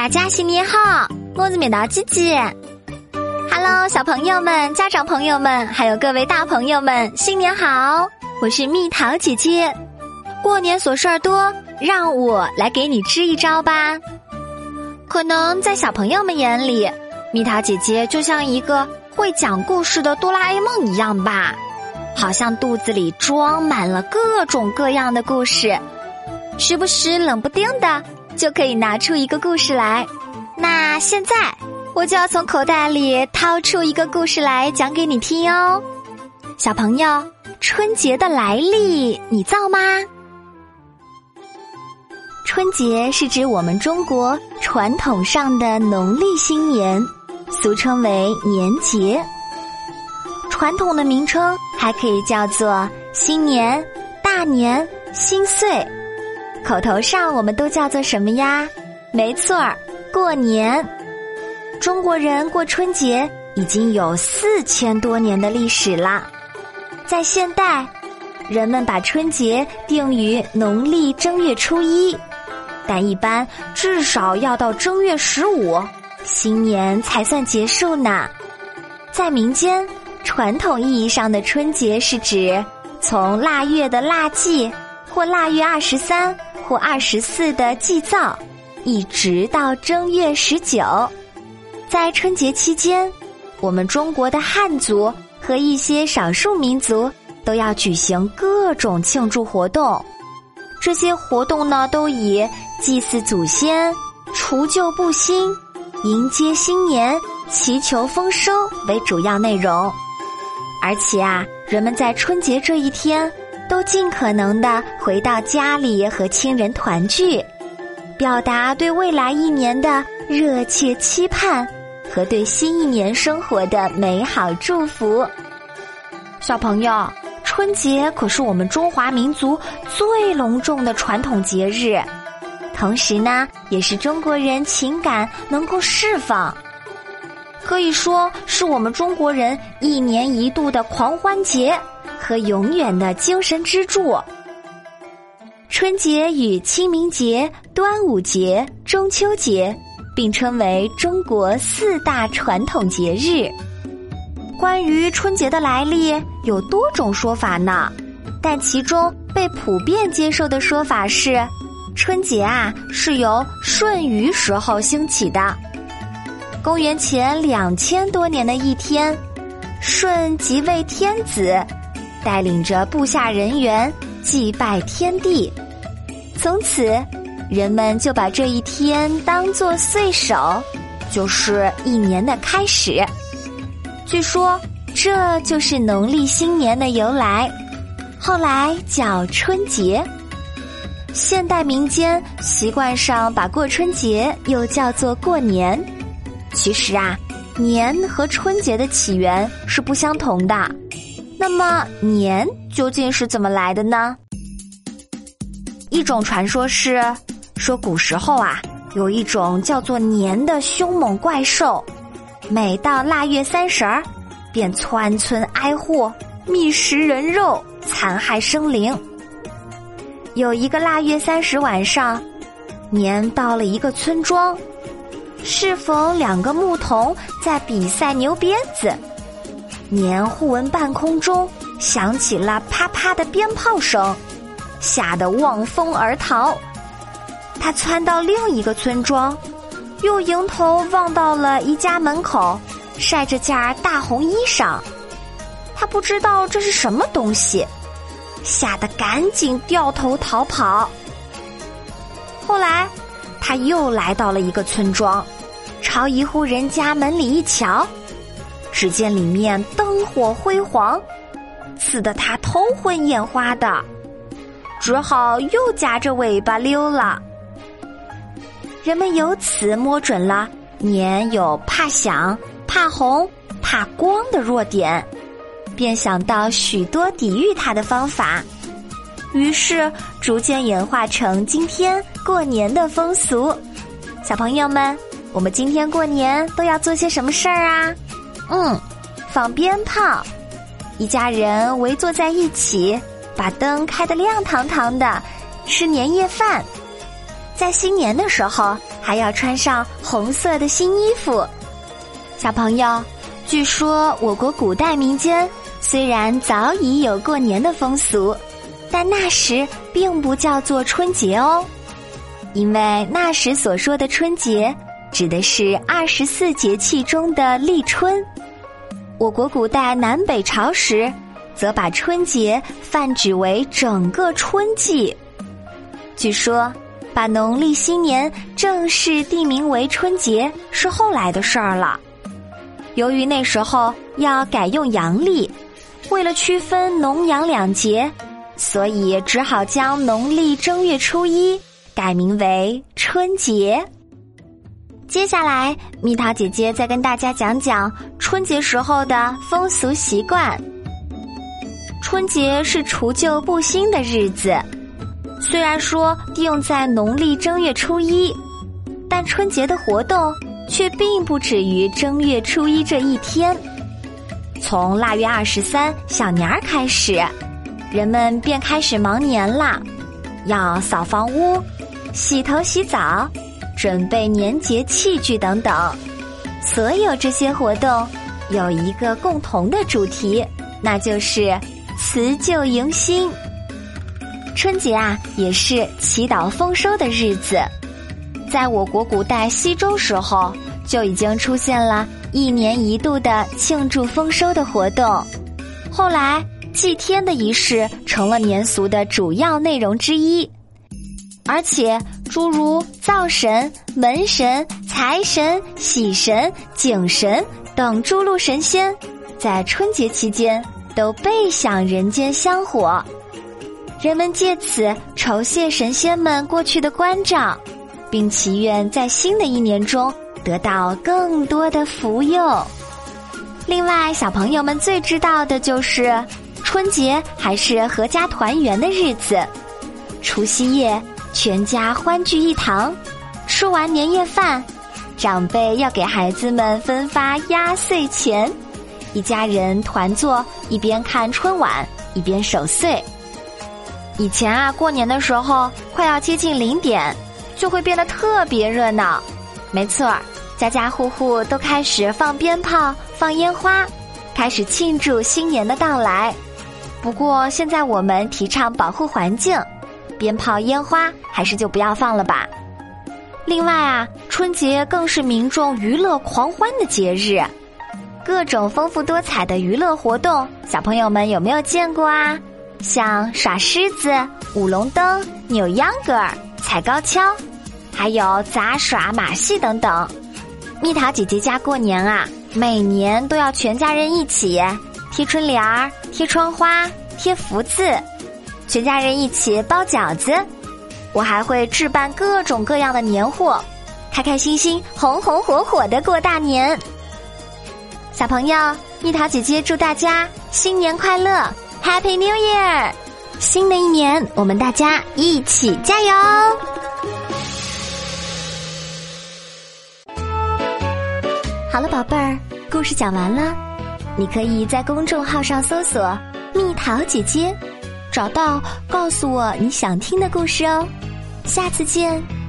大家新年好，我是面包姐姐。Hello，小朋友们、家长朋友们，还有各位大朋友们，新年好！我是蜜桃姐姐。过年琐事儿多，让我来给你支一招吧。可能在小朋友们眼里，蜜桃姐姐就像一个会讲故事的哆啦 A 梦一样吧，好像肚子里装满了各种各样的故事，时不时冷不丁的就可以拿出一个故事来。那现在我就要从口袋里掏出一个故事来讲给你听哦。小朋友，春节的来历你造吗？春节是指我们中国传统上的农历新年，俗称为年节。传统的名称还可以叫做新年、大年、新岁。口头上我们都叫做什么呀？没错儿，过年。中国人过春节已经有四千多年的历史了。在现代，人们把春节定于农历正月初一。但一般至少要到正月十五，新年才算结束呢。在民间，传统意义上的春节是指从腊月的腊祭或腊月二十三过二十四的祭灶，一直到正月十九。在春节期间，我们中国的汉族和一些少数民族都要举行各种庆祝活动。这些活动呢，都以祭祀祖先、除旧布新、迎接新年、祈求丰收为主要内容。而且啊，人们在春节这一天都尽可能的回到家里和亲人团聚，表达对未来一年的热切期盼和对新一年生活的美好祝福。小朋友。春节可是我们中华民族最隆重的传统节日，同时呢，也是中国人情感能够释放，可以说是我们中国人一年一度的狂欢节和永远的精神支柱。春节与清明节、端午节、中秋节并称为中国四大传统节日。关于春节的来历有多种说法呢，但其中被普遍接受的说法是，春节啊是由舜禹时候兴起的。公元前两千多年的一天，舜即位天子，带领着部下人员祭拜天地，从此人们就把这一天当作岁首，就是一年的开始。据说这就是农历新年的由来，后来叫春节。现代民间习惯上把过春节又叫做过年。其实啊，年和春节的起源是不相同的。那么年究竟是怎么来的呢？一种传说是说古时候啊，有一种叫做年的凶猛怪兽。每到腊月三十儿，便窜村挨户觅食人肉，残害生灵。有一个腊月三十晚上，年到了一个村庄，适逢两个牧童在比赛牛鞭子，年忽闻半空中响起了啪啪的鞭炮声，吓得望风而逃。他窜到另一个村庄。又迎头望到了一家门口，晒着件大红衣裳，他不知道这是什么东西，吓得赶紧掉头逃跑。后来，他又来到了一个村庄，朝一户人家门里一瞧，只见里面灯火辉煌，刺得他头昏眼花的，只好又夹着尾巴溜了。人们由此摸准了年有怕响、怕红、怕光的弱点，便想到许多抵御它的方法，于是逐渐演化成今天过年的风俗。小朋友们，我们今天过年都要做些什么事儿啊？嗯，放鞭炮，一家人围坐在一起，把灯开得亮堂堂的，吃年夜饭。在新年的时候还要穿上红色的新衣服。小朋友，据说我国古代民间虽然早已有过年的风俗，但那时并不叫做春节哦，因为那时所说的春节指的是二十四节气中的立春。我国古代南北朝时，则把春节泛指为整个春季。据说，把农历新年正式定名为春节是后来的事儿了。由于那时候要改用阳历，为了区分农阳两节，所以只好将农历正月初一改名为春节。接下来，蜜桃姐姐再跟大家讲讲春节时候的风俗习惯。春节是除旧布新的日子，虽然说定在农历正月初一，但春节的活动却并不止于正月初一这一天。从腊月二十三小年儿开始，人们便开始忙年啦，要扫房屋、洗头洗澡。准备年节器具等等，所有这些活动有一个共同的主题，那就是辞旧迎新。春节啊，也是祈祷丰收的日子。在我国古代西周时候，就已经出现了一年一度的庆祝丰收的活动。后来，祭天的仪式成了年俗的主要内容之一。而且，诸如灶神、门神、财神、喜神、井神等诸路神仙，在春节期间都倍享人间香火。人们借此酬谢神仙们过去的关照，并祈愿在新的一年中得到更多的福佑。另外，小朋友们最知道的就是春节还是阖家团圆的日子，除夕夜。全家欢聚一堂，吃完年夜饭，长辈要给孩子们分发压岁钱，一家人团坐，一边看春晚，一边守岁。以前啊，过年的时候快要接近零点，就会变得特别热闹。没错，家家户户都开始放鞭炮、放烟花，开始庆祝新年的到来。不过现在我们提倡保护环境。鞭炮、烟花还是就不要放了吧。另外啊，春节更是民众娱乐狂欢的节日，各种丰富多彩的娱乐活动，小朋友们有没有见过啊？像耍狮子、舞龙灯、扭秧歌儿、踩高跷，还有杂耍、马戏等等。蜜桃姐姐家过年啊，每年都要全家人一起贴春联儿、贴窗花、贴福字。全家人一起包饺子，我还会置办各种各样的年货，开开心心、红红火火的过大年。小朋友，蜜桃姐姐祝大家新年快乐，Happy New Year！新的一年，我们大家一起加油！好了，宝贝儿，故事讲完了，你可以在公众号上搜索“蜜桃姐姐”。找到，告诉我你想听的故事哦，下次见。